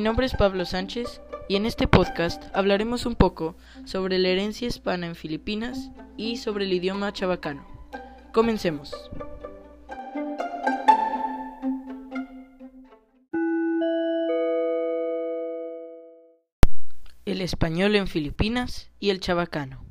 Mi nombre es Pablo Sánchez y en este podcast hablaremos un poco sobre la herencia hispana en Filipinas y sobre el idioma chabacano. Comencemos. El español en Filipinas y el chabacano.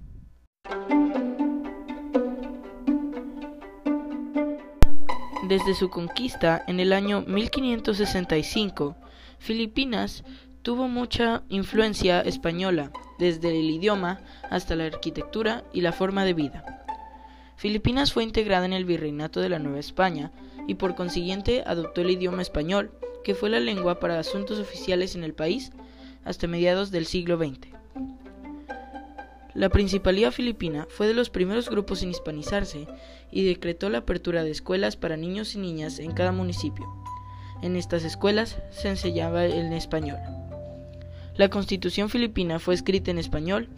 Desde su conquista en el año 1565, Filipinas tuvo mucha influencia española, desde el idioma hasta la arquitectura y la forma de vida. Filipinas fue integrada en el virreinato de la Nueva España y por consiguiente adoptó el idioma español, que fue la lengua para asuntos oficiales en el país hasta mediados del siglo XX. La Principalía filipina fue de los primeros grupos en hispanizarse y decretó la apertura de escuelas para niños y niñas en cada municipio. En estas escuelas se enseñaba en español. La Constitución filipina fue escrita en español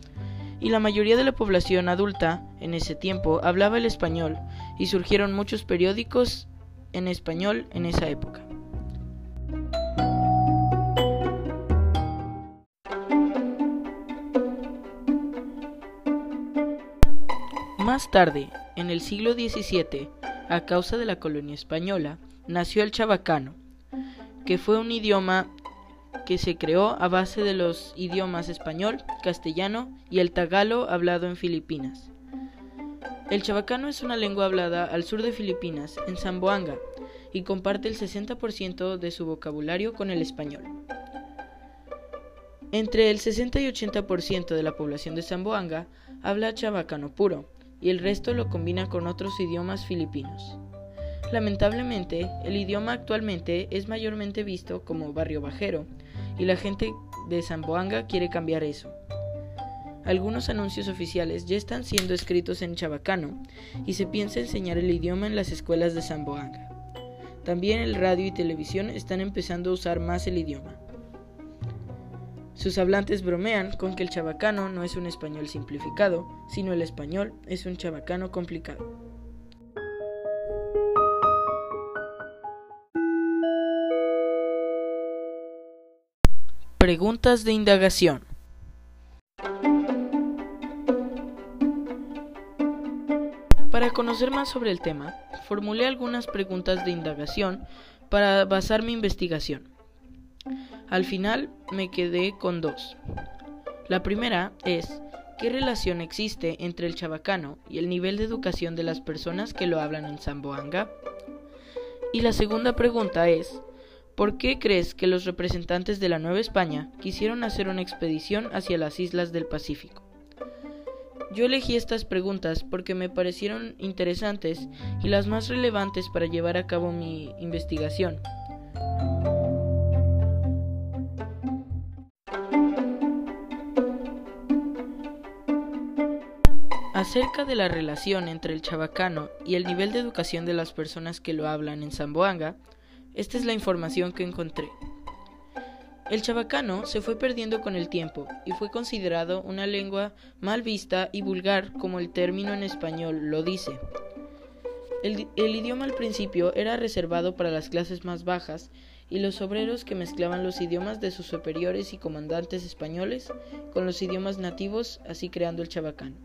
y la mayoría de la población adulta en ese tiempo hablaba el español y surgieron muchos periódicos en español en esa época. Más tarde, en el siglo XVII, a causa de la colonia española, nació el chabacano, que fue un idioma que se creó a base de los idiomas español, castellano y el tagalo hablado en Filipinas. El chabacano es una lengua hablada al sur de Filipinas, en Zamboanga, y comparte el 60% de su vocabulario con el español. Entre el 60 y 80% de la población de Zamboanga habla chabacano puro, y el resto lo combina con otros idiomas filipinos. Lamentablemente, el idioma actualmente es mayormente visto como barrio bajero, y la gente de Zamboanga quiere cambiar eso. Algunos anuncios oficiales ya están siendo escritos en chabacano y se piensa enseñar el idioma en las escuelas de Zamboanga. También el radio y televisión están empezando a usar más el idioma. Sus hablantes bromean con que el chabacano no es un español simplificado, sino el español es un chabacano complicado. Preguntas de indagación. Para conocer más sobre el tema, formulé algunas preguntas de indagación para basar mi investigación. Al final me quedé con dos. La primera es, ¿qué relación existe entre el chabacano y el nivel de educación de las personas que lo hablan en Zamboanga? Y la segunda pregunta es, ¿por qué crees que los representantes de la Nueva España quisieron hacer una expedición hacia las islas del Pacífico? Yo elegí estas preguntas porque me parecieron interesantes y las más relevantes para llevar a cabo mi investigación. Acerca de la relación entre el chabacano y el nivel de educación de las personas que lo hablan en Zamboanga, esta es la información que encontré. El chabacano se fue perdiendo con el tiempo y fue considerado una lengua mal vista y vulgar como el término en español lo dice. El, idioma al principio era reservado para las clases más bajas y los obreros que mezclaban los idiomas de sus superiores y comandantes españoles con los idiomas nativos, así creando el chabacano.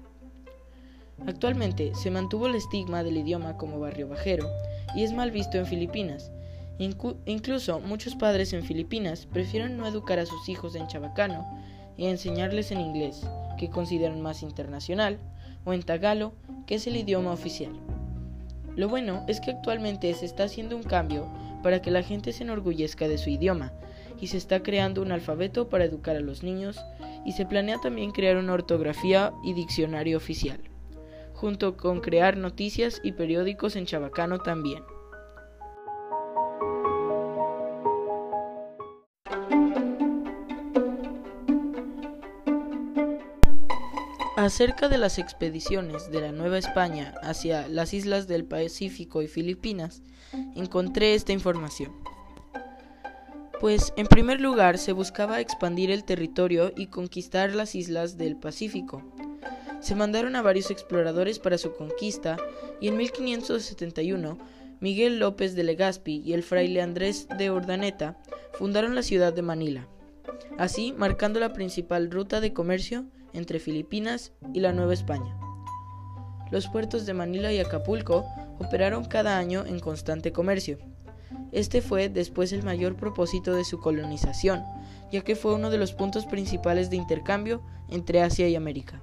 Actualmente se mantuvo el estigma del idioma como barrio bajero y es mal visto en Filipinas. Incluso muchos padres en Filipinas prefieren no educar a sus hijos en chabacano y enseñarles en inglés, que consideran más internacional, o en tagalo, que es el idioma oficial. Lo bueno es que actualmente se está haciendo un cambio para que la gente se enorgullezca de su idioma, y se está creando un alfabeto para educar a los niños, y se planea también crear una ortografía y diccionario oficial junto con crear noticias y periódicos en Chabacano también. Acerca de las expediciones de la Nueva España hacia las islas del Pacífico y Filipinas, encontré esta información. Pues, en primer lugar, se buscaba expandir el territorio y conquistar las islas del Pacífico, se mandaron a varios exploradores para su conquista y en 1571 Miguel López de Legazpi y el fraile Andrés de Urdaneta fundaron la ciudad de Manila, así marcando la principal ruta de comercio entre Filipinas y la Nueva España. Los puertos de Manila y Acapulco operaron cada año en constante comercio. Este fue después el mayor propósito de su colonización, ya que fue uno de los puntos principales de intercambio entre Asia y América,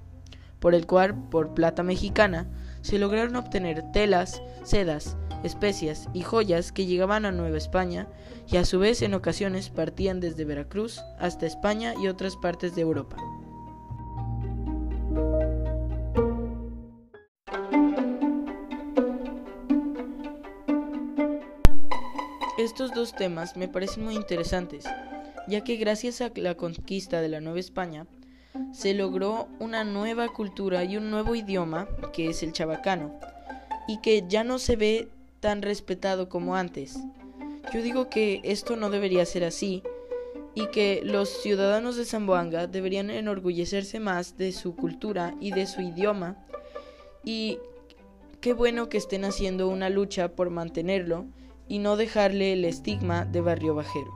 por el cual, por plata mexicana, se lograron obtener telas, sedas, especias y joyas que llegaban a Nueva España y a su vez en ocasiones partían desde Veracruz hasta España y otras partes de Europa. Temas me parecen muy interesantes, ya que gracias a la conquista de la Nueva España se logró una nueva cultura y un nuevo idioma que es el chabacano, y que ya no se ve tan respetado como antes. Yo digo que esto no debería ser así y que los ciudadanos de Zamboanga deberían enorgullecerse más de su cultura y de su idioma y qué bueno que estén haciendo una lucha por mantenerlo y no dejarle el estigma de barrio bajero.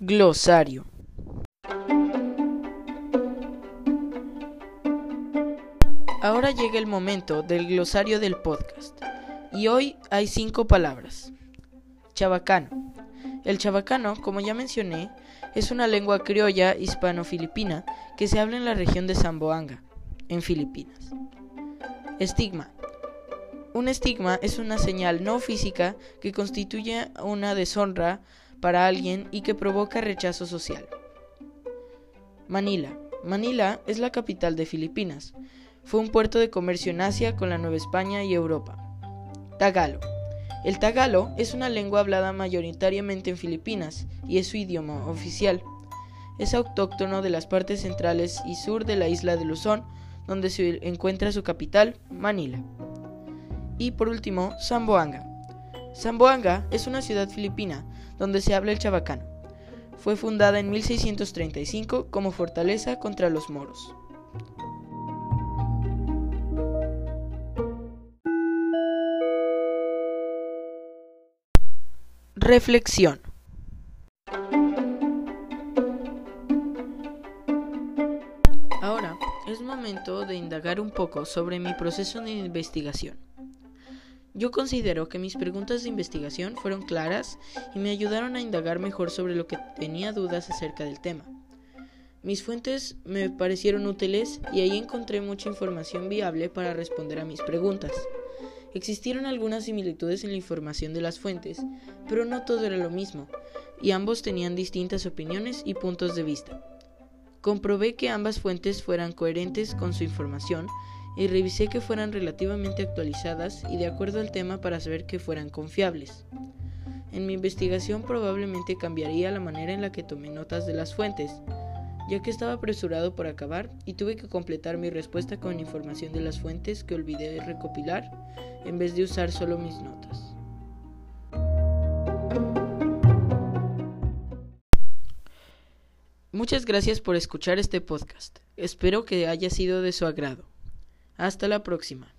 Glosario Ahora llega el momento del glosario del podcast. Y hoy hay cinco palabras. Chabacano. El chabacano, como ya mencioné, es una lengua criolla hispano-filipina que se habla en la región de Zamboanga, en Filipinas. Estigma. Un estigma es una señal no física que constituye una deshonra para alguien y que provoca rechazo social. Manila. Manila es la capital de Filipinas. Fue un puerto de comercio en Asia con la Nueva España y Europa. Tagalo. El tagalo es una lengua hablada mayoritariamente en Filipinas y es su idioma oficial. Es autóctono de las partes centrales y sur de la isla de Luzón, donde se encuentra su capital, Manila. Y por último, Zamboanga. Zamboanga es una ciudad filipina donde se habla el chabacano. Fue fundada en 1635 como fortaleza contra los moros. Reflexión. Ahora es momento de indagar un poco sobre mi proceso de investigación. Yo considero que mis preguntas de investigación fueron claras y me ayudaron a indagar mejor sobre lo que tenía dudas acerca del tema. Mis fuentes me parecieron útiles y ahí encontré mucha información viable para responder a mis preguntas. Existieron algunas similitudes en la información de las fuentes, pero no todo era lo mismo, y ambos tenían distintas opiniones y puntos de vista. Comprobé que ambas fuentes fueran coherentes con su información y revisé que fueran relativamente actualizadas y de acuerdo al tema para saber que fueran confiables. En mi investigación probablemente cambiaría la manera en la que tomé notas de las fuentes, ya que estaba apresurado por acabar y tuve que completar mi respuesta con información de las fuentes que olvidé recopilar en vez de usar solo mis notas. Muchas gracias por escuchar este podcast. Espero que haya sido de su agrado. Hasta la próxima.